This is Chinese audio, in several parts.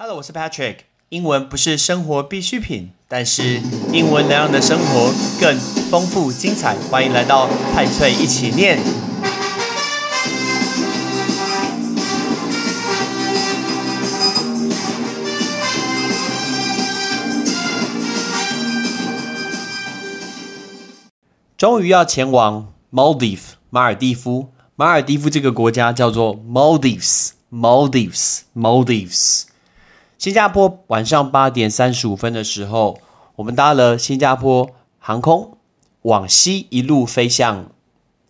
Hello，我是 Patrick。英文不是生活必需品，但是英文能让你的生活更丰富精彩。欢迎来到派翠一起念。终于要前往 Maldives 马尔蒂夫。马尔蒂夫这个国家叫做 Maldives，Maldives，Maldives。新加坡晚上八点三十五分的时候，我们搭了新加坡航空往西一路飞向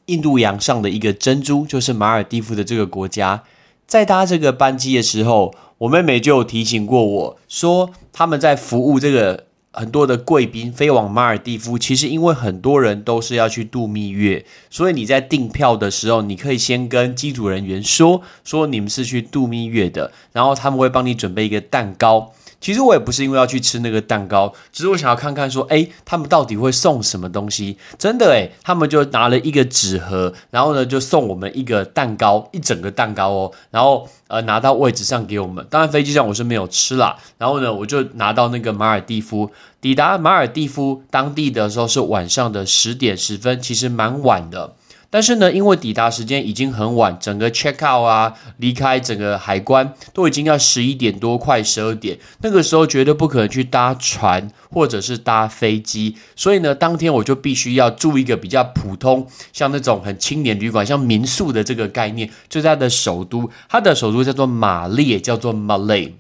印度洋上的一个珍珠，就是马尔蒂夫的这个国家。在搭这个班机的时候，我妹妹就提醒过我说，他们在服务这个很多的贵宾飞往马尔蒂夫，其实因为很多人都是要去度蜜月，所以你在订票的时候，你可以先跟机组人员说，说你们是去度蜜月的，然后他们会帮你准备一个蛋糕。其实我也不是因为要去吃那个蛋糕，只是我想要看看说，哎，他们到底会送什么东西？真的哎，他们就拿了一个纸盒，然后呢就送我们一个蛋糕，一整个蛋糕哦，然后呃拿到位置上给我们。当然飞机上我是没有吃啦，然后呢我就拿到那个马尔蒂夫，抵达马尔蒂夫当地的时候是晚上的十点十分，其实蛮晚的。但是呢，因为抵达时间已经很晚，整个 check out 啊，离开整个海关都已经要十一点多，快十二点，那个时候绝对不可能去搭船或者是搭飞机，所以呢，当天我就必须要住一个比较普通，像那种很青年旅馆，像民宿的这个概念，就在它的首都，它的首都叫做马列，叫做 Malay。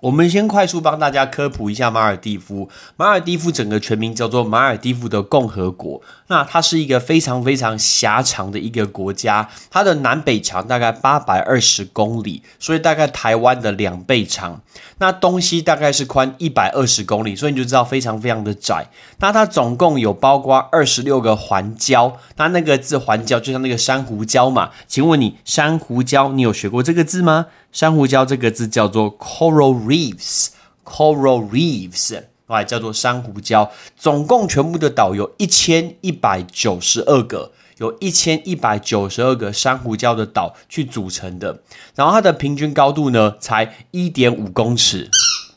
我们先快速帮大家科普一下马尔蒂夫。马尔蒂夫整个全名叫做马尔蒂夫的共和国。那它是一个非常非常狭长的一个国家，它的南北长大概八百二十公里，所以大概台湾的两倍长。那东西大概是宽一百二十公里，所以你就知道非常非常的窄。那它总共有包括二十六个环礁。那那个字环礁就像那个珊瑚礁嘛？请问你珊瑚礁，你有学过这个字吗？珊瑚礁这个字叫做 coral reefs，coral reefs，哎，叫做珊瑚礁。总共全部的岛有一千一百九十二个，有一千一百九十二个珊瑚礁的岛去组成的。然后它的平均高度呢，才一点五公尺。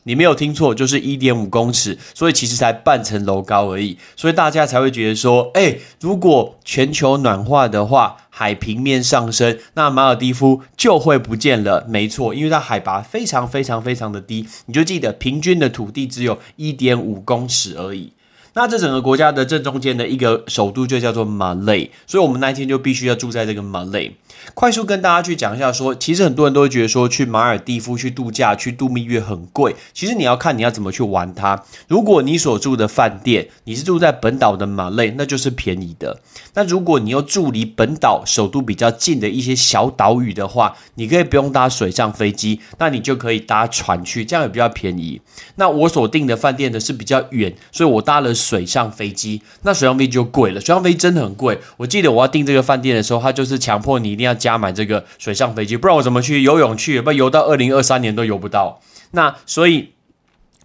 你没有听错，就是一点五公尺，所以其实才半层楼高而已，所以大家才会觉得说，哎，如果全球暖化的话，海平面上升，那马尔蒂夫就会不见了。没错，因为它海拔非常非常非常的低，你就记得平均的土地只有一点五公尺而已。那这整个国家的正中间的一个首都就叫做马累，所以我们那一天就必须要住在这个马累。快速跟大家去讲一下，说其实很多人都会觉得说去马尔蒂夫去度假去度蜜月很贵，其实你要看你要怎么去玩它。如果你所住的饭店你是住在本岛的马累，那就是便宜的。那如果你又住离本岛首都比较近的一些小岛屿的话，你可以不用搭水上飞机，那你就可以搭船去，这样也比较便宜。那我所订的饭店呢是比较远，所以我搭了水上飞机，那水上飞机就贵了。水上飞机真的很贵。我记得我要订这个饭店的时候，他就是强迫你一定要加买这个水上飞机，不然我怎么去游泳去？不游到二零二三年都游不到。那所以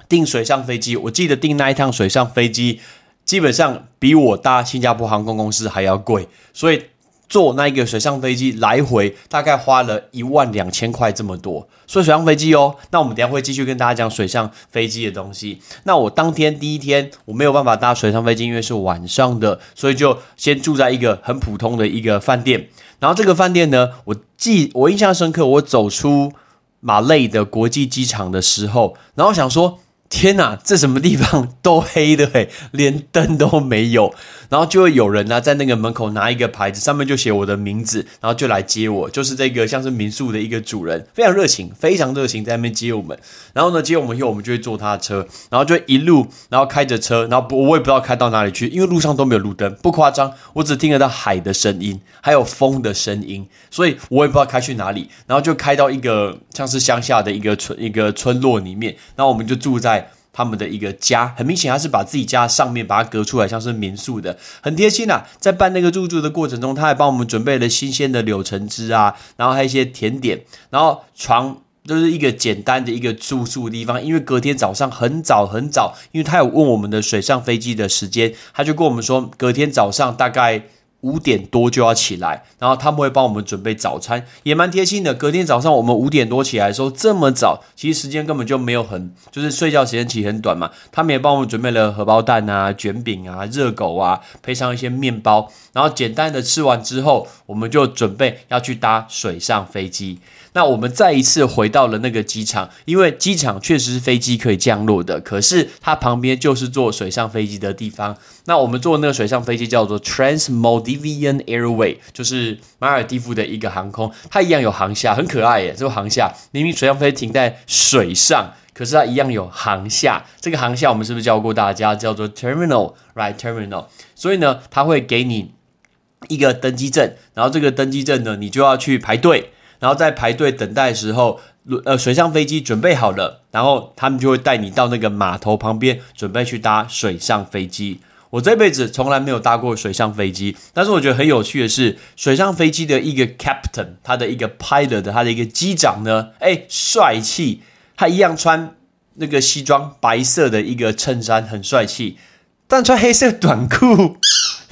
订水上飞机，我记得订那一趟水上飞机，基本上比我搭新加坡航空公司还要贵，所以。坐那一个水上飞机来回大概花了一万两千块这么多，所以水上飞机哦。那我们等下会继续跟大家讲水上飞机的东西。那我当天第一天我没有办法搭水上飞机，因为是晚上的，所以就先住在一个很普通的一个饭店。然后这个饭店呢，我记我印象深刻，我走出马累的国际机场的时候，然后想说。天哪，这什么地方都黑的嘿，连灯都没有。然后就会有人呢在那个门口拿一个牌子，上面就写我的名字，然后就来接我。就是这个像是民宿的一个主人，非常热情，非常热情在那边接我们。然后呢，接我们以后，我们就会坐他的车，然后就一路，然后开着车，然后不，我也不知道开到哪里去，因为路上都没有路灯，不夸张，我只听得到海的声音，还有风的声音，所以我也不知道开去哪里。然后就开到一个像是乡下的一个村一个村落里面，然后我们就住在。他们的一个家，很明显他是把自己家上面把它隔出来，像是民宿的，很贴心啊。在办那个入住的过程中，他还帮我们准备了新鲜的柳橙汁啊，然后还有一些甜点，然后床就是一个简单的一个住宿的地方。因为隔天早上很早很早，因为他有问我们的水上飞机的时间，他就跟我们说隔天早上大概。五点多就要起来，然后他们会帮我们准备早餐，也蛮贴心的。隔天早上我们五点多起来的时候，这么早，其实时间根本就没有很，就是睡觉时间其实很短嘛。他们也帮我们准备了荷包蛋啊、卷饼啊、热狗啊，配上一些面包，然后简单的吃完之后，我们就准备要去搭水上飞机。那我们再一次回到了那个机场，因为机场确实是飞机可以降落的，可是它旁边就是坐水上飞机的地方。那我们坐那个水上飞机叫做 Trans Maldivian Airway，就是马尔蒂夫的一个航空，它一样有航下，很可爱耶。这个航下明明水上飞机停在水上，可是它一样有航下。这个航下我们是不是教过大家叫做 Terminal，right？Terminal。所以呢，它会给你一个登机证，然后这个登机证呢，你就要去排队。然后在排队等待的时候，呃，水上飞机准备好了，然后他们就会带你到那个码头旁边，准备去搭水上飞机。我这辈子从来没有搭过水上飞机，但是我觉得很有趣的是，水上飞机的一个 captain，他的一个 pilot，他的一个机长呢，哎，帅气，他一样穿那个西装，白色的一个衬衫，很帅气，但穿黑色短裤。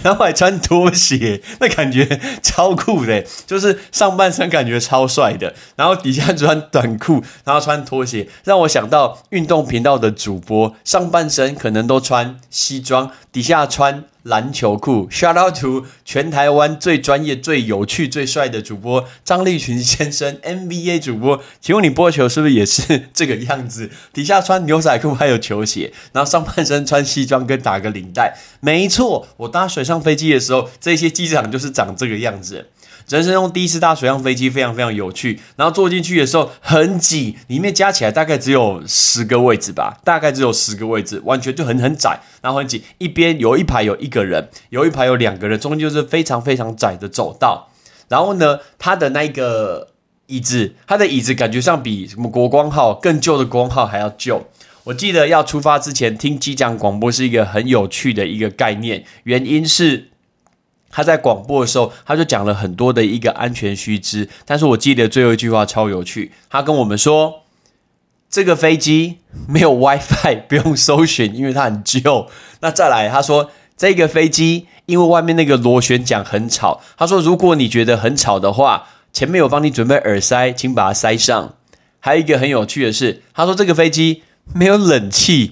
然后还穿拖鞋，那感觉超酷的，就是上半身感觉超帅的，然后底下穿短裤，然后穿拖鞋，让我想到运动频道的主播，上半身可能都穿西装，底下穿。篮球裤，shout out to 全台湾最专业、最有趣、最帅的主播张立群先生，NBA 主播，请问你播球是不是也是这个样子？底下穿牛仔裤还有球鞋，然后上半身穿西装跟打个领带？没错，我搭水上飞机的时候，这些机长就是长这个样子。人生中第一次搭水上飞机，非常非常有趣。然后坐进去的时候很挤，里面加起来大概只有十个位置吧，大概只有十个位置，完全就很很窄，然后很挤。一边有一排有一个人，有一排有两个人，中间就是非常非常窄的走道。然后呢，他的那个椅子，他的椅子感觉上比什么国光号更旧的国光号还要旧。我记得要出发之前听机长广播是一个很有趣的一个概念，原因是。他在广播的时候，他就讲了很多的一个安全须知，但是我记得最后一句话超有趣，他跟我们说，这个飞机没有 WiFi，不用搜寻，因为它很旧。那再来，他说这个飞机因为外面那个螺旋桨很吵，他说如果你觉得很吵的话，前面有帮你准备耳塞，请把它塞上。还有一个很有趣的是，他说这个飞机没有冷气。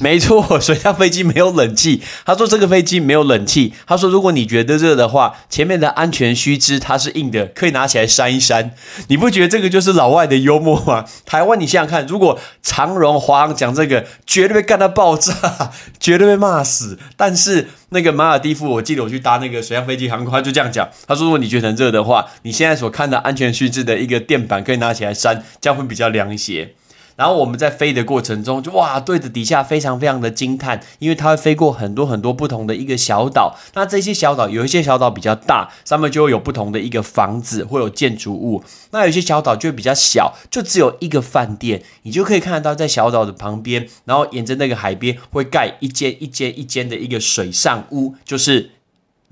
没错，水上飞机没有冷气。他说这个飞机没有冷气。他说如果你觉得热的话，前面的安全须知它是硬的，可以拿起来扇一扇。你不觉得这个就是老外的幽默吗？台湾，你想想看，如果长荣、华航讲这个，绝对被干到爆炸，绝对被骂死。但是那个马尔蒂夫，我记得我去搭那个水上飞机航空，他就这样讲。他说如果你觉得热的话，你现在所看的安全须知的一个垫板可以拿起来扇，这样会比较凉一些。然后我们在飞的过程中，就哇，对着底下非常非常的惊叹，因为它会飞过很多很多不同的一个小岛。那这些小岛有一些小岛比较大，上面就会有不同的一个房子，会有建筑物。那有些小岛就会比较小，就只有一个饭店，你就可以看得到在小岛的旁边，然后沿着那个海边会盖一间一间一间的一个水上屋，就是。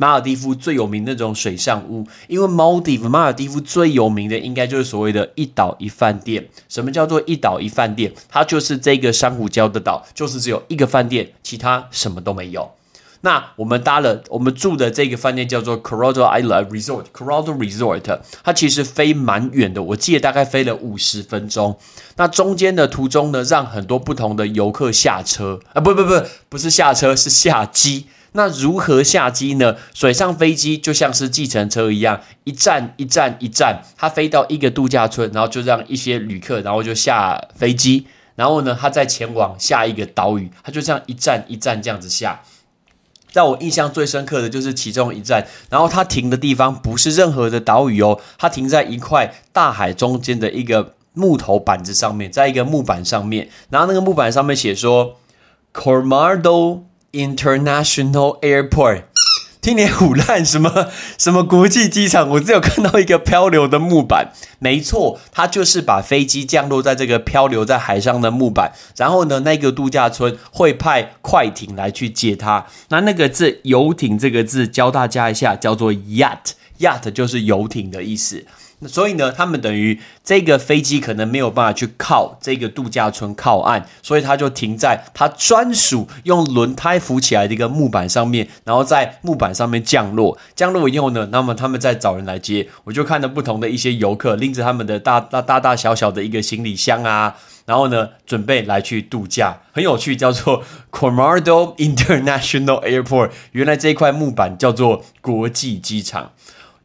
马尔蒂夫最有名那种水上屋，因为马蒂夫马尔蒂夫最有名的应该就是所谓的一岛一饭店。什么叫做一岛一饭店？它就是这个珊瑚礁的岛，就是只有一个饭店，其他什么都没有。那我们搭了，我们住的这个饭店叫做 Coral Island Resort，Coral Resort，它其实飞蛮远的，我记得大概飞了五十分钟。那中间的途中呢，让很多不同的游客下车啊，不不不，不是下车，是下机。那如何下机呢？水上飞机就像是计程车一样，一站一站一站，它飞到一个度假村，然后就让一些旅客，然后就下飞机，然后呢，它再前往下一个岛屿，它就这样一站一站这样子下。让我印象最深刻的就是其中一站，然后它停的地方不是任何的岛屿哦，它停在一块大海中间的一个木头板子上面，在一个木板上面，然后那个木板上面写说，Cormado。International Airport，听你胡乱什么 什么国际机场？我只有看到一个漂流的木板，没错，它就是把飞机降落在这个漂流在海上的木板。然后呢，那个度假村会派快艇来去接它。那那个字“游艇”这个字教大家一下，叫做 Yacht Yacht 就是游艇的意思。那所以呢，他们等于这个飞机可能没有办法去靠这个度假村靠岸，所以他就停在他专属用轮胎扶起来的一个木板上面，然后在木板上面降落。降落以后呢，那么他们再找人来接。我就看到不同的一些游客拎着他们的大大大大小小的一个行李箱啊，然后呢，准备来去度假，很有趣，叫做 Comado International Airport。原来这一块木板叫做国际机场。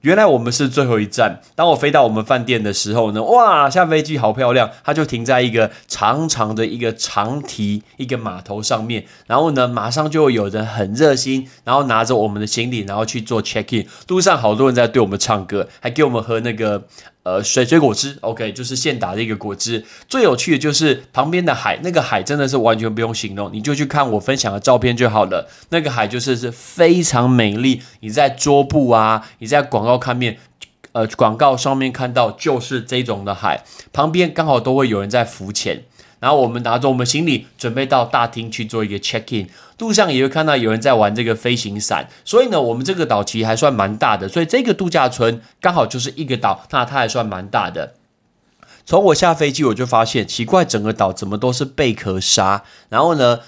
原来我们是最后一站。当我飞到我们饭店的时候呢，哇，下飞机好漂亮！它就停在一个长长的一个长堤一个码头上面，然后呢，马上就有人很热心，然后拿着我们的行李，然后去做 check in。路上好多人在对我们唱歌，还给我们喝那个。呃，水水果汁，OK，就是现打的一个果汁。最有趣的就是旁边的海，那个海真的是完全不用形容，你就去看我分享的照片就好了。那个海就是是非常美丽，你在桌布啊，你在广告看面，呃，广告上面看到就是这种的海，旁边刚好都会有人在浮潜。然后我们拿着我们行李，准备到大厅去做一个 check in。路上也会看到有人在玩这个飞行伞。所以呢，我们这个岛其实还算蛮大的。所以这个度假村刚好就是一个岛，那它还算蛮大的。从我下飞机我就发现奇怪，整个岛怎么都是贝壳沙。然后呢，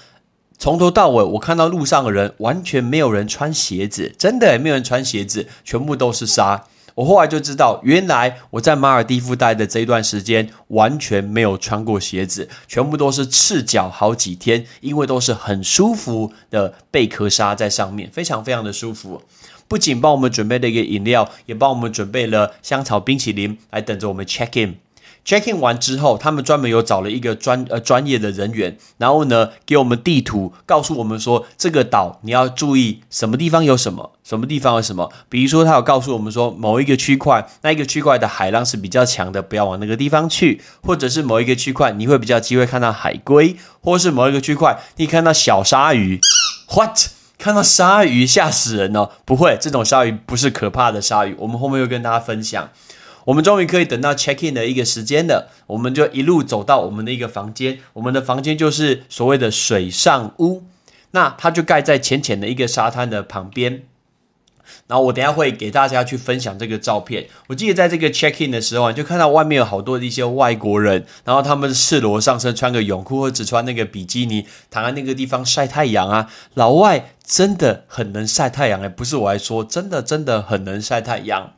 从头到尾我看到路上的人完全没有人穿鞋子，真的没有人穿鞋子，全部都是沙。我后来就知道，原来我在马尔蒂夫待的这一段时间完全没有穿过鞋子，全部都是赤脚好几天，因为都是很舒服的贝壳沙在上面，非常非常的舒服。不仅帮我们准备了一个饮料，也帮我们准备了香草冰淇淋来等着我们 check in。Check in 完之后，他们专门有找了一个专呃专业的人员，然后呢给我们地图，告诉我们说这个岛你要注意什么地方有什么，什么地方有什么。比如说，他有告诉我们说某一个区块，那一个区块的海浪是比较强的，不要往那个地方去；或者是某一个区块你会比较机会看到海龟，或是某一个区块你看到小鲨鱼。What？看到鲨鱼吓死人哦！不会，这种鲨鱼不是可怕的鲨鱼。我们后面会跟大家分享。我们终于可以等到 check in 的一个时间了，我们就一路走到我们的一个房间，我们的房间就是所谓的水上屋，那它就盖在浅浅的一个沙滩的旁边。然后我等下会给大家去分享这个照片。我记得在这个 check in 的时候，就看到外面有好多的一些外国人，然后他们赤裸上身，穿个泳裤或只穿那个比基尼，躺在那个地方晒太阳啊。老外真的很能晒太阳哎，不是我来说，真的真的很能晒太阳。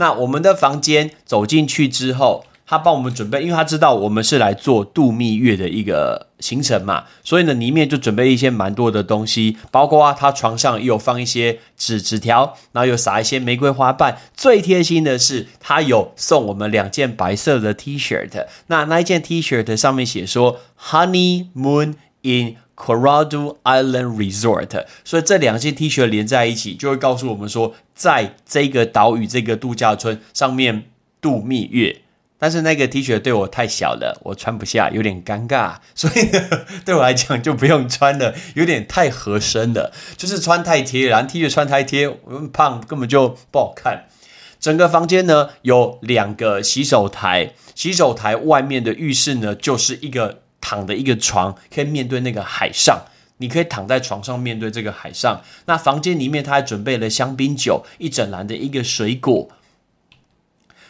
那我们的房间走进去之后，他帮我们准备，因为他知道我们是来做度蜜月的一个行程嘛，所以呢，里面就准备一些蛮多的东西，包括啊，他床上有放一些纸纸条，然后有撒一些玫瑰花瓣。最贴心的是，他有送我们两件白色的 T 恤，那那一件 T 恤上面写说 “Honey Moon in”。Corrado Island Resort，所以这两件 T 恤连在一起，就会告诉我们说，在这个岛屿、这个度假村上面度蜜月。但是那个 T 恤对我太小了，我穿不下，有点尴尬，所以呢，对我来讲就不用穿了，有点太合身了，就是穿太贴，然后 T 恤穿太贴，我胖根本就不好看。整个房间呢有两个洗手台，洗手台外面的浴室呢就是一个。躺的一个床，可以面对那个海上，你可以躺在床上面对这个海上。那房间里面他还准备了香槟酒，一整篮的一个水果。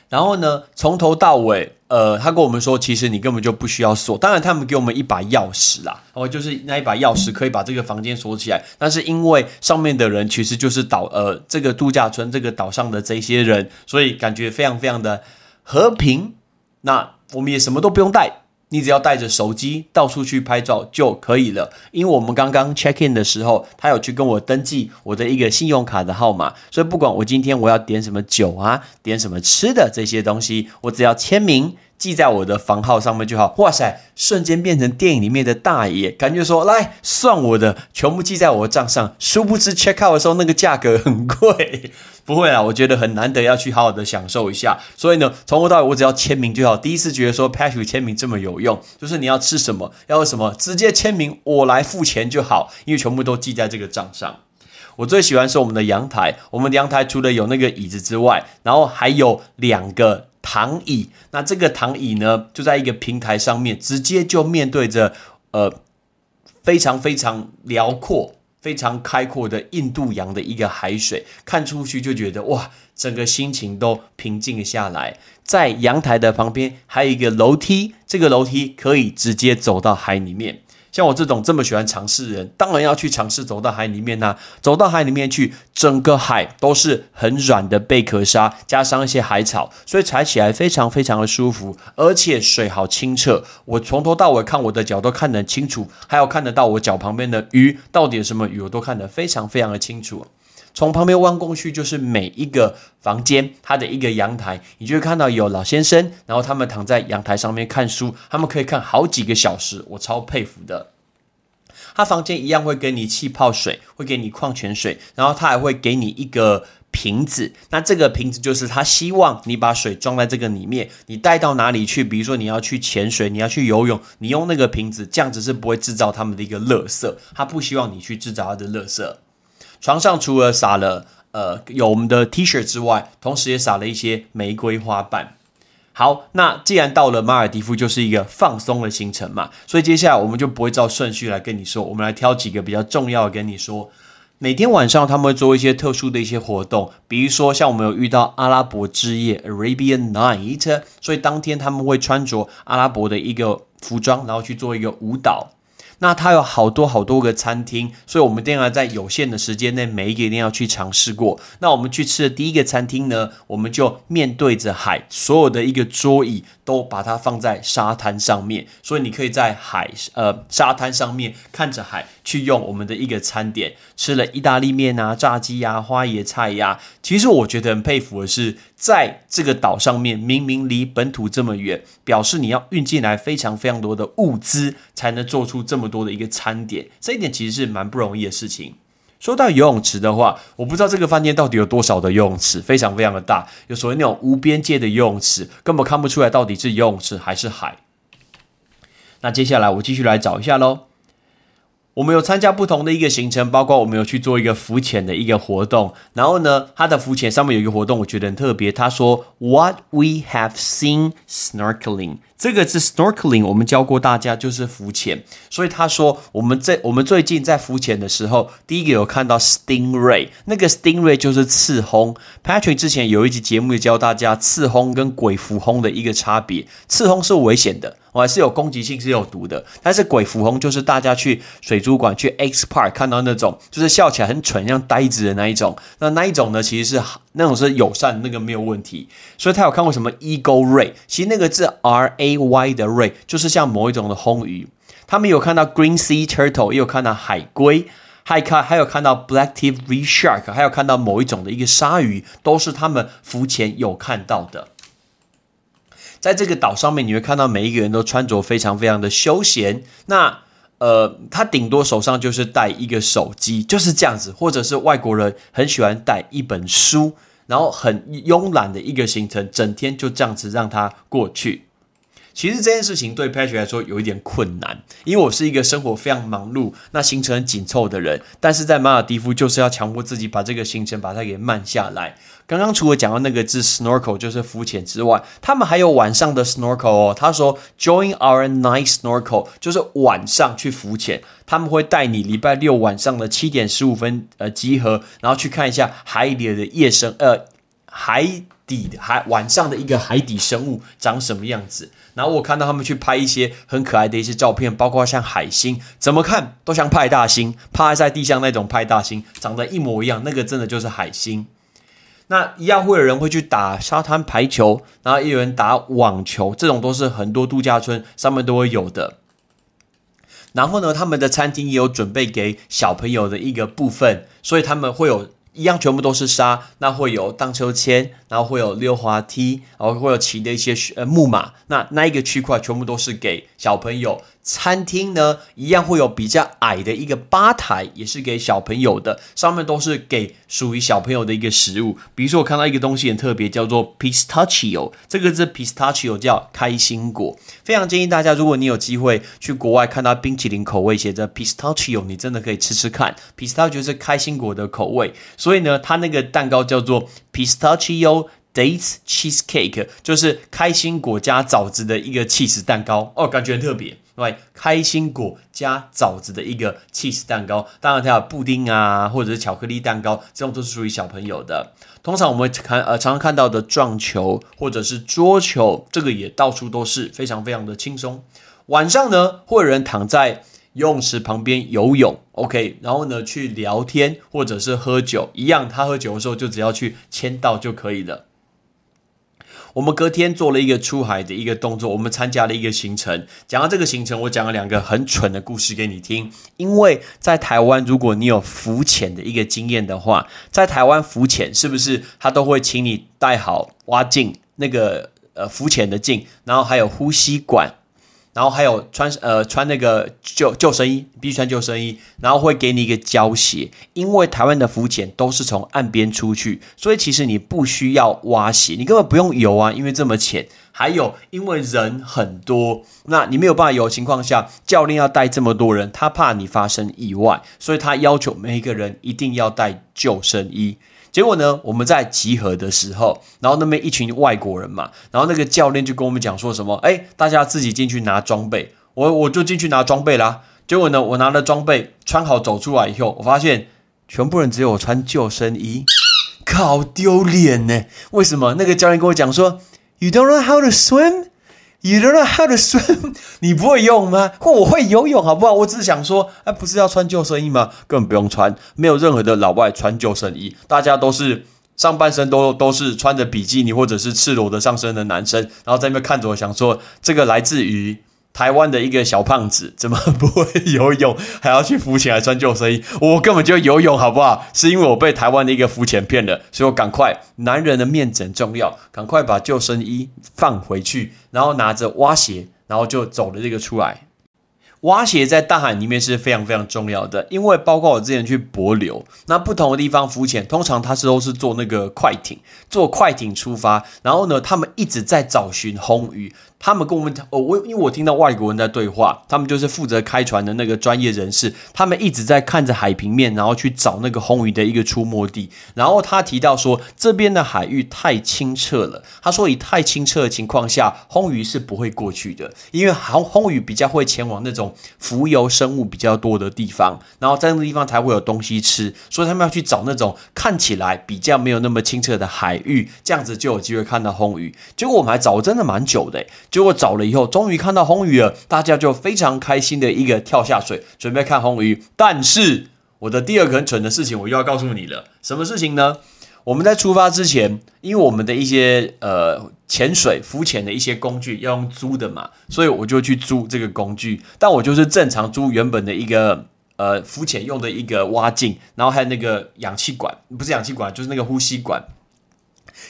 然后呢，从头到尾，呃，他跟我们说，其实你根本就不需要锁。当然，他们给我们一把钥匙啦，哦就是那一把钥匙可以把这个房间锁起来。但是因为上面的人其实就是岛，呃，这个度假村这个岛上的这些人，所以感觉非常非常的和平。那我们也什么都不用带。你只要带着手机到处去拍照就可以了，因为我们刚刚 check in 的时候，他有去跟我登记我的一个信用卡的号码，所以不管我今天我要点什么酒啊，点什么吃的这些东西，我只要签名。记在我的房号上面就好。哇塞，瞬间变成电影里面的大爷，感觉说来算我的，全部记在我的账上。殊不知 check out 的时候那个价格很贵。不会啊，我觉得很难得要去好好的享受一下。所以呢，从头到尾我只要签名就好。第一次觉得说 Patrick 签名这么有用，就是你要吃什么，要什么，直接签名，我来付钱就好，因为全部都记在这个账上。我最喜欢是我们的阳台，我们的阳台除了有那个椅子之外，然后还有两个。躺椅，那这个躺椅呢，就在一个平台上面，直接就面对着呃非常非常辽阔非常开阔的印度洋的一个海水，看出去就觉得哇，整个心情都平静下来。在阳台的旁边还有一个楼梯，这个楼梯可以直接走到海里面。像我这种这么喜欢尝试的人，当然要去尝试走到海里面呐。走到海里面去，整个海都是很软的贝壳沙，加上一些海草，所以踩起来非常非常的舒服，而且水好清澈。我从头到尾看我的脚都看得清楚，还有看得到我脚旁边的鱼到底有什么鱼，我都看得非常非常的清楚。从旁边望过去，就是每一个房间，它的一个阳台，你就会看到有老先生，然后他们躺在阳台上面看书，他们可以看好几个小时，我超佩服的。他房间一样会给你气泡水，会给你矿泉水，然后他还会给你一个瓶子，那这个瓶子就是他希望你把水装在这个里面，你带到哪里去？比如说你要去潜水，你要去游泳，你用那个瓶子，这样子是不会制造他们的一个垃圾，他不希望你去制造他的垃圾。床上除了撒了呃有我们的 T 恤之外，同时也撒了一些玫瑰花瓣。好，那既然到了马尔蒂夫，就是一个放松的行程嘛，所以接下来我们就不会照顺序来跟你说，我们来挑几个比较重要的跟你说。每天晚上他们会做一些特殊的一些活动，比如说像我们有遇到阿拉伯之夜 （Arabian Night），所以当天他们会穿着阿拉伯的一个服装，然后去做一个舞蹈。那它有好多好多个餐厅，所以我们一定要在有限的时间内，每一个一定要去尝试过。那我们去吃的第一个餐厅呢，我们就面对着海，所有的一个桌椅都把它放在沙滩上面，所以你可以在海呃沙滩上面看着海，去用我们的一个餐点，吃了意大利面啊、炸鸡呀、花椰菜呀。其实我觉得很佩服的是。在这个岛上面，明明离本土这么远，表示你要运进来非常非常多的物资，才能做出这么多的一个餐点。这一点其实是蛮不容易的事情。说到游泳池的话，我不知道这个饭店到底有多少的游泳池，非常非常的大，有所谓那种无边界的游泳池，根本看不出来到底是游泳池还是海。那接下来我继续来找一下喽。我们有参加不同的一个行程，包括我们有去做一个浮潜的一个活动。然后呢，它的浮潜上面有一个活动，我觉得很特别。他说：“What we have seen snorkeling。”这个是 snorkeling，我们教过大家就是浮潜。所以他说，我们在我们最近在浮潜的时候，第一个有看到 stingray，那个 stingray 就是刺轰。Patrick 之前有一集节目教大家刺轰跟鬼蝠轰的一个差别。刺轰是危险的，我还是有攻击性，是有毒的。但是鬼蝠轰就是大家去水族馆去 X Park 看到那种，就是笑起来很蠢、像呆子的那一种。那那一种呢，其实是那种是友善，那个没有问题。所以他有看过什么 eagle ray，其实那个字 R A。Y 的 ray 就是像某一种的红鱼，他们有看到 green sea turtle，也有看到海龟，还看还有看到 black tip reef shark，还有看到某一种的一个鲨鱼，都是他们浮潜有看到的。在这个岛上面，你会看到每一个人都穿着非常非常的休闲。那呃，他顶多手上就是带一个手机，就是这样子，或者是外国人很喜欢带一本书，然后很慵懒的一个行程，整天就这样子让他过去。其实这件事情对 Patrick 来说有一点困难，因为我是一个生活非常忙碌、那行程很紧凑的人。但是在马尔蒂夫就是要强迫自己把这个行程把它给慢下来。刚刚除了讲到那个字 snorkel 就是浮潜之外，他们还有晚上的 snorkel 哦。他说 Join our night snorkel 就是晚上去浮潜，他们会带你礼拜六晚上的七点十五分呃集合，然后去看一下海里的夜生呃海底的海晚上的一个海底生物长什么样子。然后我看到他们去拍一些很可爱的一些照片，包括像海星，怎么看都像派大星，趴在地上那种派大星，长得一模一样，那个真的就是海星。那一样会有人会去打沙滩排球，然后也有人打网球，这种都是很多度假村上面都会有的。然后呢，他们的餐厅也有准备给小朋友的一个部分，所以他们会有。一样全部都是沙，那会有荡秋千，然后会有溜滑梯，然后会有骑的一些呃木马，那那一个区块全部都是给小朋友。餐厅呢，一样会有比较矮的一个吧台，也是给小朋友的，上面都是给属于小朋友的一个食物。比如说，我看到一个东西很特别，叫做 pistachio，这个是 pistachio 叫开心果。非常建议大家，如果你有机会去国外看到冰淇淋口味写着 pistachio，你真的可以吃吃看。pistachio 是开心果的口味，所以呢，它那个蛋糕叫做 pistachio dates cheesecake，就是开心果加枣子的一个 cheese 蛋糕。哦，感觉很特别。对，开心果加枣子的一个 cheese 蛋糕，当然它有布丁啊，或者是巧克力蛋糕，这种都是属于小朋友的。通常我们看呃常常看到的撞球或者是桌球，这个也到处都是，非常非常的轻松。晚上呢，会有人躺在游泳池旁边游泳，OK，然后呢去聊天或者是喝酒，一样，他喝酒的时候就只要去签到就可以了。我们隔天做了一个出海的一个动作，我们参加了一个行程。讲到这个行程，我讲了两个很蠢的故事给你听。因为在台湾，如果你有浮潜的一个经验的话，在台湾浮潜是不是他都会请你带好蛙镜，那个呃浮潜的镜，然后还有呼吸管。然后还有穿呃穿那个救救生衣，必须穿救生衣，然后会给你一个胶鞋，因为台湾的浮潜都是从岸边出去，所以其实你不需要挖鞋，你根本不用游啊，因为这么浅。还有因为人很多，那你没有办法游情况下，教练要带这么多人，他怕你发生意外，所以他要求每一个人一定要带救生衣。结果呢？我们在集合的时候，然后那边一群外国人嘛，然后那个教练就跟我们讲说什么：“哎，大家自己进去拿装备。”我我就进去拿装备啦。结果呢，我拿了装备穿好走出来以后，我发现全部人只有我穿救生衣，好丢脸呢！为什么？那个教练跟我讲说：“You don't know how to swim。” You don't know how to swim？你不会游泳吗？或我会游泳，好不好？我只是想说，哎，不是要穿救生衣吗？根本不用穿，没有任何的老外穿救生衣，大家都是上半身都都是穿着比基尼或者是赤裸的上身的男生，然后在那边看着我，想说这个来自于。台湾的一个小胖子怎么不会游泳，还要去浮潜，还穿救生衣？我根本就游泳，好不好？是因为我被台湾的一个浮潜骗了，所以我赶快，男人的面子重要，赶快把救生衣放回去，然后拿着蛙鞋，然后就走了这个出来。蛙鞋在大海里面是非常非常重要的，因为包括我之前去博流，那不同的地方浮潜，通常它是都是坐那个快艇，坐快艇出发，然后呢，他们一直在找寻红鱼。他们跟我们哦，我因为我听到外国人在对话，他们就是负责开船的那个专业人士，他们一直在看着海平面，然后去找那个红鱼的一个出没地。然后他提到说，这边的海域太清澈了。他说，以太清澈的情况下，红鱼是不会过去的，因为红红鱼比较会前往那种浮游生物比较多的地方，然后在那个地方才会有东西吃，所以他们要去找那种看起来比较没有那么清澈的海域，这样子就有机会看到红鱼。结果我们还找真的蛮久的。结果找了以后，终于看到红鱼了，大家就非常开心的一个跳下水，准备看红鱼。但是我的第二个很蠢的事情，我又要告诉你了。什么事情呢？我们在出发之前，因为我们的一些呃潜水、浮潜的一些工具要用租的嘛，所以我就去租这个工具。但我就是正常租原本的一个呃浮潜用的一个蛙镜，然后还有那个氧气管，不是氧气管，就是那个呼吸管。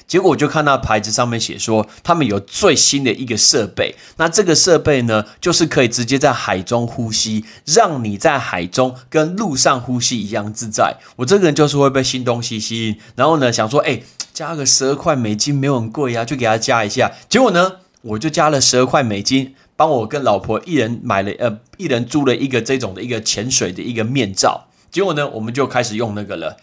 结果我就看到牌子上面写说，他们有最新的一个设备。那这个设备呢，就是可以直接在海中呼吸，让你在海中跟陆上呼吸一样自在。我这个人就是会被新东西吸引，然后呢，想说，哎，加个十二块美金没有很贵啊，就给他加一下。结果呢，我就加了十二块美金，帮我跟老婆一人买了，呃，一人租了一个这种的一个潜水的一个面罩。结果呢，我们就开始用那个了。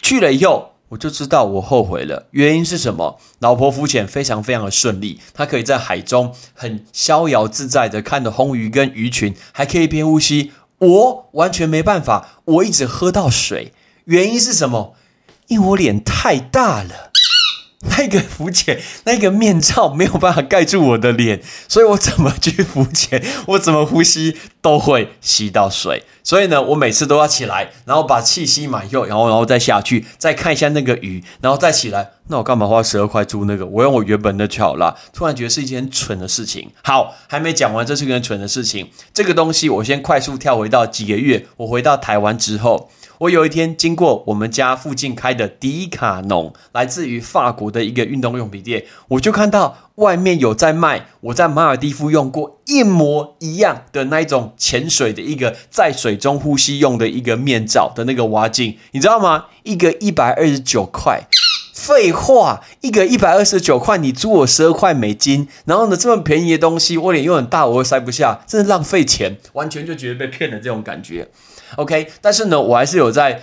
去了以后。我就知道我后悔了，原因是什么？老婆浮潜非常非常的顺利，她可以在海中很逍遥自在的看着红鱼跟鱼群，还可以边呼吸。我完全没办法，我一直喝到水。原因是什么？因为我脸太大了。那个浮潜，那个面罩没有办法盖住我的脸，所以我怎么去浮潜，我怎么呼吸都会吸到水。所以呢，我每次都要起来，然后把气吸满以后，然后然后再下去，再看一下那个鱼，然后再起来。那我干嘛花十二块租那个？我用我原本的就好了。突然觉得是一件蠢的事情。好，还没讲完，这是件蠢的事情。这个东西我先快速跳回到几个月，我回到台湾之后。我有一天经过我们家附近开的迪卡侬，来自于法国的一个运动用品店，我就看到外面有在卖我在马尔蒂夫用过一模一样的那一种潜水的一个在水中呼吸用的一个面罩的那个蛙镜，你知道吗？一个一百二十九块。废话，一个一百二十九块，你租我十二块美金，然后呢，这么便宜的东西，我脸又很大，我又塞不下，真是浪费钱，完全就觉得被骗了这种感觉。OK，但是呢，我还是有在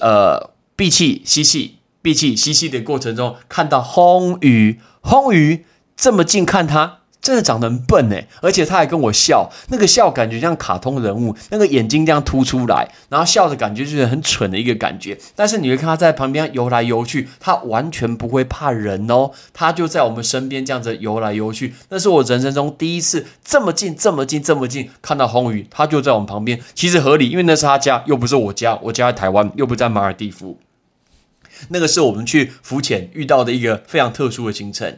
呃闭气吸气、闭气吸气的过程中看到红鱼，红鱼这么近看它，真的长得很笨哎，而且他还跟我笑，那个笑感觉像卡通人物，那个眼睛这样凸出来，然后笑的感觉就是很蠢的一个感觉。但是你会看他在旁边游来游去，他完全不会怕人哦，他就在我们身边这样子游来游去。那是我人生中第一次这么近、这么近、这么近看到红鱼，他就在我们旁边。其实合理，因为那是他家，又不是我家，我家在台湾，又不在马尔蒂夫。那个是我们去浮潜遇到的一个非常特殊的行程。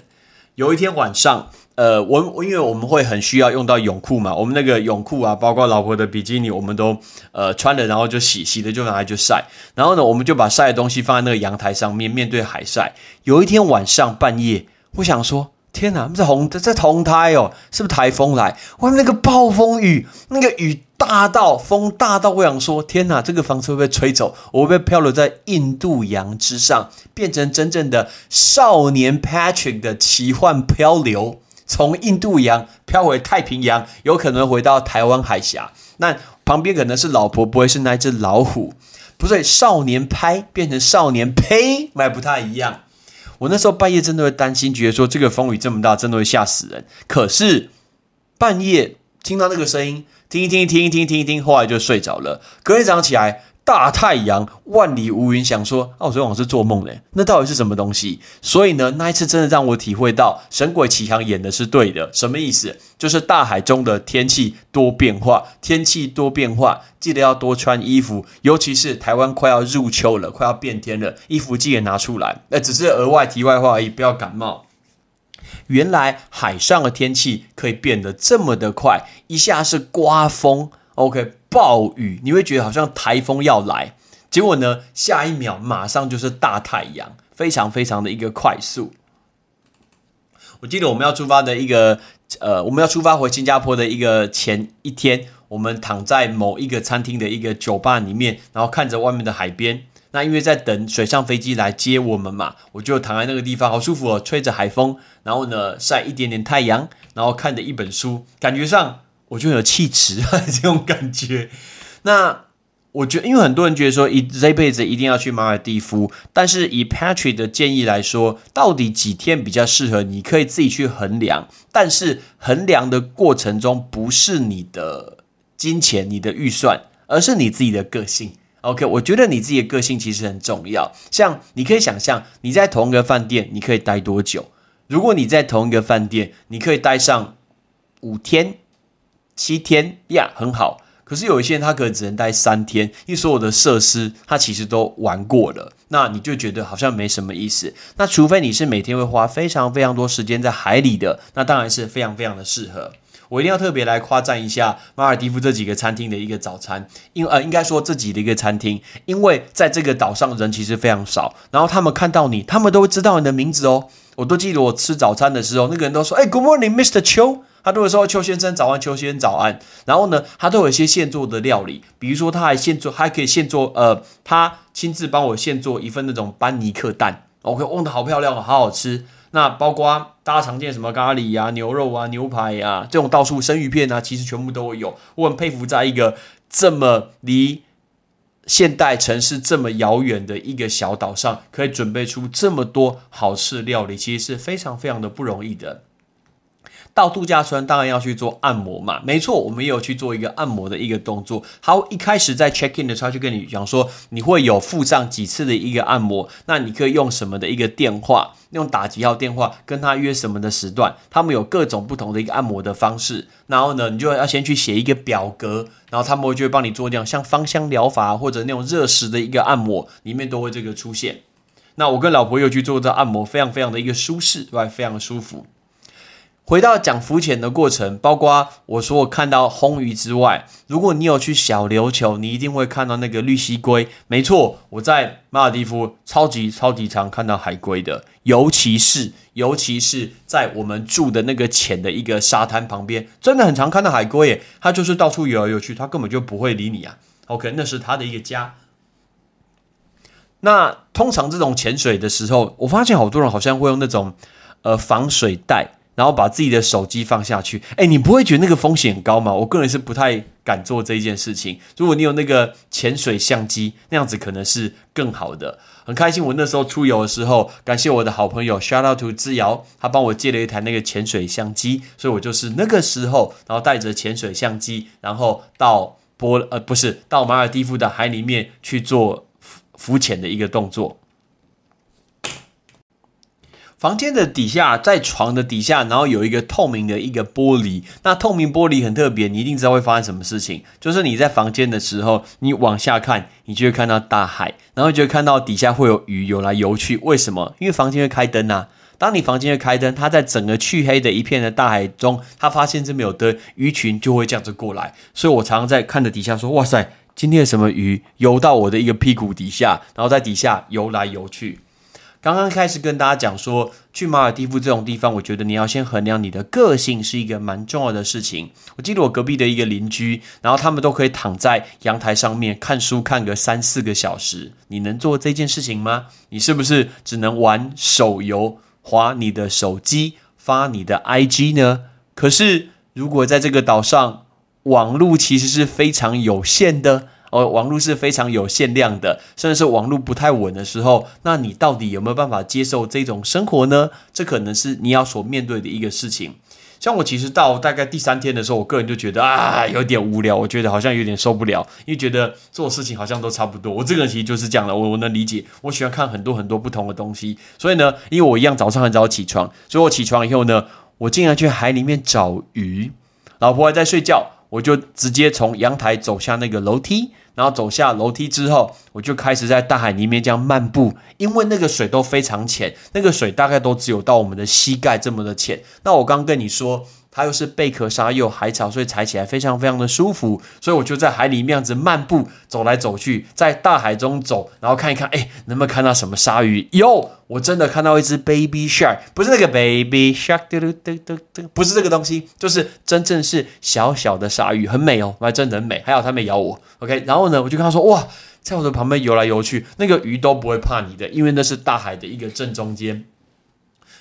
有一天晚上。呃，我因为我们会很需要用到泳裤嘛，我们那个泳裤啊，包括老婆的比基尼，我们都呃穿了，然后就洗，洗了就拿来就晒。然后呢，我们就把晒的东西放在那个阳台上面，面对海晒。有一天晚上半夜，我想说，天哪，这红这红台哦，是不是台风来？外面那个暴风雨，那个雨大到风大到，我想说，天哪，这个房子会被吹走，我会被漂流在印度洋之上，变成真正的少年 Patrick 的奇幻漂流。从印度洋飘回太平洋，有可能回到台湾海峡。那旁边可能是老婆，不会是那只老虎。不对，少年拍变成少年呸，还不太一样。我那时候半夜真的会担心，觉得说这个风雨这么大，真的会吓死人。可是半夜听到那个声音，听一听，听一听，听一听，后来就睡着了。隔天早上起来。大太阳，万里无云，想说，哦，我昨天晚上是做梦嘞，那到底是什么东西？所以呢，那一次真的让我体会到《神鬼奇航》演的是对的。什么意思？就是大海中的天气多变化，天气多变化，记得要多穿衣服，尤其是台湾快要入秋了，快要变天了，衣服记得拿出来。那只是额外题外话而已，不要感冒。原来海上的天气可以变得这么的快，一下是刮风，OK。暴雨，你会觉得好像台风要来，结果呢，下一秒马上就是大太阳，非常非常的一个快速。我记得我们要出发的一个，呃，我们要出发回新加坡的一个前一天，我们躺在某一个餐厅的一个酒吧里面，然后看着外面的海边。那因为在等水上飞机来接我们嘛，我就躺在那个地方，好舒服哦，吹着海风，然后呢晒一点点太阳，然后看着一本书，感觉上。我就有气质啊 这种感觉。那我觉得，因为很多人觉得说，一这辈子一定要去马尔蒂夫，但是以 Patrick 的建议来说，到底几天比较适合？你可以自己去衡量。但是衡量的过程中，不是你的金钱、你的预算，而是你自己的个性。OK，我觉得你自己的个性其实很重要。像你可以想象，你在同一个饭店，你可以待多久？如果你在同一个饭店，你可以待上五天。七天呀，很好。可是有一些人他可能只能待三天，因为所有的设施他其实都玩过了，那你就觉得好像没什么意思。那除非你是每天会花非常非常多时间在海里的，那当然是非常非常的适合。我一定要特别来夸赞一下马尔蒂夫这几个餐厅的一个早餐，因呃应该说这几的一个餐厅，因为在这个岛上人其实非常少，然后他们看到你，他们都会知道你的名字哦。我都记得我吃早餐的时候，那个人都说：“哎，Good morning, Mr. 邱。”他都会说：“邱先生早安，邱先生早安。”然后呢，他都有一些现做的料理，比如说他还现做，还可以现做，呃，他亲自帮我现做一份那种班尼克蛋，OK，弄的好漂亮，好好吃。那包括大家常见什么咖喱呀、牛肉啊、牛排呀，这种到处生鱼片啊，其实全部都会有。我很佩服，在一个这么离现代城市这么遥远的一个小岛上，可以准备出这么多好吃的料理，其实是非常非常的不容易的。到度假村当然要去做按摩嘛，没错，我们也有去做一个按摩的一个动作。好，一开始在 check in 的时候就跟你讲说，你会有附上几次的一个按摩，那你可以用什么的一个电话，用打几号电话跟他约什么的时段，他们有各种不同的一个按摩的方式。然后呢，你就要先去写一个表格，然后他们会就会帮你做这样像芳香疗法或者那种热石的一个按摩，里面都会这个出现。那我跟老婆又去做这按摩，非常非常的一个舒适，对？非常舒服。回到讲浮潜的过程，包括我说我看到红鱼之外，如果你有去小琉球，你一定会看到那个绿蜥龟。没错，我在马尔蒂夫超级超级常看到海龟的，尤其是尤其是在我们住的那个浅的一个沙滩旁边，真的很常看到海龟耶。它就是到处游来游去，它根本就不会理你啊。OK，那是它的一个家。那通常这种潜水的时候，我发现好多人好像会用那种呃防水袋。然后把自己的手机放下去，哎，你不会觉得那个风险很高吗？我个人是不太敢做这一件事情。如果你有那个潜水相机，那样子可能是更好的。很开心，我那时候出游的时候，感谢我的好朋友 Shout out to 志尧，他帮我借了一台那个潜水相机，所以我就是那个时候，然后带着潜水相机，然后到波呃不是到马尔蒂夫的海里面去做浮浮潜的一个动作。房间的底下，在床的底下，然后有一个透明的一个玻璃。那透明玻璃很特别，你一定知道会发生什么事情。就是你在房间的时候，你往下看，你就会看到大海，然后就会看到底下会有鱼游来游去。为什么？因为房间会开灯呐。当你房间会开灯，它在整个黢黑的一片的大海中，它发现这边有灯，鱼群就会这样子过来。所以我常常在看着底下说：“哇塞，今天什么鱼游到我的一个屁股底下，然后在底下游来游去。”刚刚开始跟大家讲说，去马尔蒂夫这种地方，我觉得你要先衡量你的个性是一个蛮重要的事情。我记得我隔壁的一个邻居，然后他们都可以躺在阳台上面看书看个三四个小时，你能做这件事情吗？你是不是只能玩手游、划你的手机、发你的 IG 呢？可是如果在这个岛上，网络其实是非常有限的。哦，网络是非常有限量的，甚至是网络不太稳的时候，那你到底有没有办法接受这种生活呢？这可能是你要所面对的一个事情。像我其实到大概第三天的时候，我个人就觉得啊，有点无聊，我觉得好像有点受不了，因为觉得做事情好像都差不多。我这个人其实就是这样的，我我能理解，我喜欢看很多很多不同的东西。所以呢，因为我一样早上很早起床，所以我起床以后呢，我竟然去海里面找鱼，老婆还在睡觉，我就直接从阳台走下那个楼梯。然后走下楼梯之后，我就开始在大海里面这样漫步，因为那个水都非常浅，那个水大概都只有到我们的膝盖这么的浅。那我刚跟你说。它又是贝壳沙，又海草，所以踩起来非常非常的舒服。所以我就在海里面样子漫步，走来走去，在大海中走，然后看一看，哎，能不能看到什么鲨鱼？有，我真的看到一只 baby shark，不是那个 baby shark，嘟嘟嘟嘟嘟，不是这个东西，就是真正是小小的鲨鱼，很美哦，还真的很美。还好它没咬我，OK。然后呢，我就跟他说，哇，在我的旁边游来游去，那个鱼都不会怕你的，因为那是大海的一个正中间。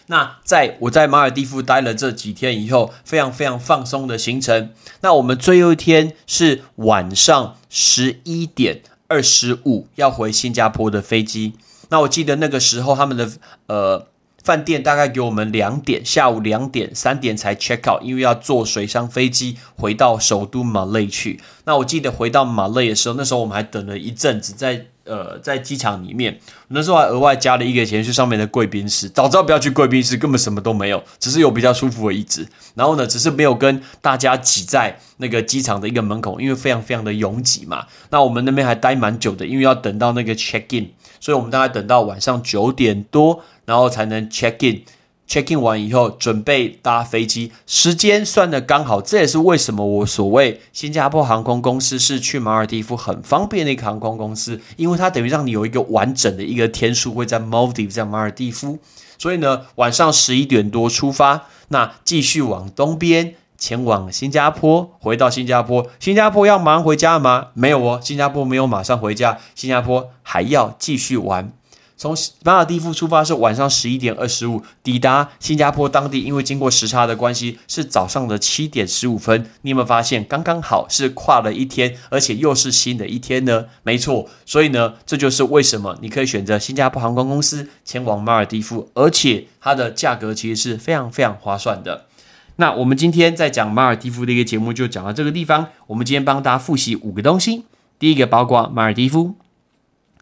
那在我在马尔蒂夫待了这几天以后，非常非常放松的行程。那我们最后一天是晚上十一点二十五要回新加坡的飞机。那我记得那个时候他们的呃饭店大概给我们两点，下午两点三点才 check out，因为要坐水上飞机回到首都马累去。那我记得回到马累的时候，那时候我们还等了一阵子在。呃，在机场里面，那时候还额外加了一个钱去上面的贵宾室。早知道不要去贵宾室，根本什么都没有，只是有比较舒服的椅子。然后呢，只是没有跟大家挤在那个机场的一个门口，因为非常非常的拥挤嘛。那我们那边还待蛮久的，因为要等到那个 check in，所以我们大概等到晚上九点多，然后才能 check in。Check in 完以后，准备搭飞机，时间算的刚好。这也是为什么我所谓新加坡航空公司是去马尔蒂夫很方便的一个航空公司，因为它等于让你有一个完整的一个天数会在 Maldives，在马尔蒂夫。所以呢，晚上十一点多出发，那继续往东边前往新加坡，回到新加坡。新加坡要马上回家吗？没有哦，新加坡没有马上回家，新加坡还要继续玩。从马尔蒂夫出发是晚上十一点二十五，抵达新加坡当地，因为经过时差的关系是早上的七点十五分。你有没有发现刚刚好是跨了一天，而且又是新的一天呢？没错，所以呢，这就是为什么你可以选择新加坡航空公司前往马尔蒂夫，而且它的价格其实是非常非常划算的。那我们今天在讲马尔蒂夫的一个节目就讲到这个地方。我们今天帮大家复习五个东西，第一个包括马尔蒂夫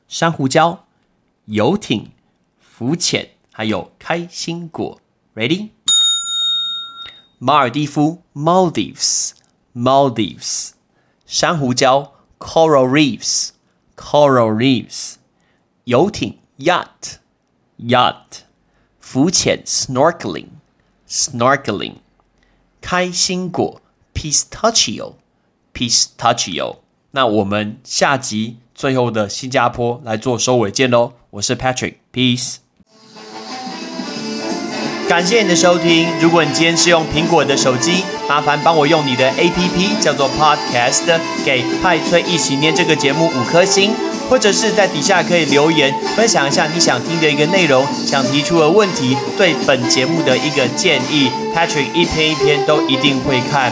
珊瑚礁。游艇、浮潜，还有开心果。Ready？马尔蒂夫 （Maldives），Maldives；珊瑚礁 （Coral Reefs），Coral Reefs；游艇 （Yacht），Yacht；浮潜 （Snorkeling），Snorkeling；开心果 （Pistachio），Pistachio。那我们下集最后的新加坡来做收尾见喽！我是 Patrick，Peace。感谢你的收听。如果你今天是用苹果的手机，麻烦帮我用你的 APP 叫做 Podcast，给派崔一起念这个节目五颗星，或者是在底下可以留言分享一下你想听的一个内容，想提出的问题，对本节目的一个建议，Patrick 一篇一篇都一定会看。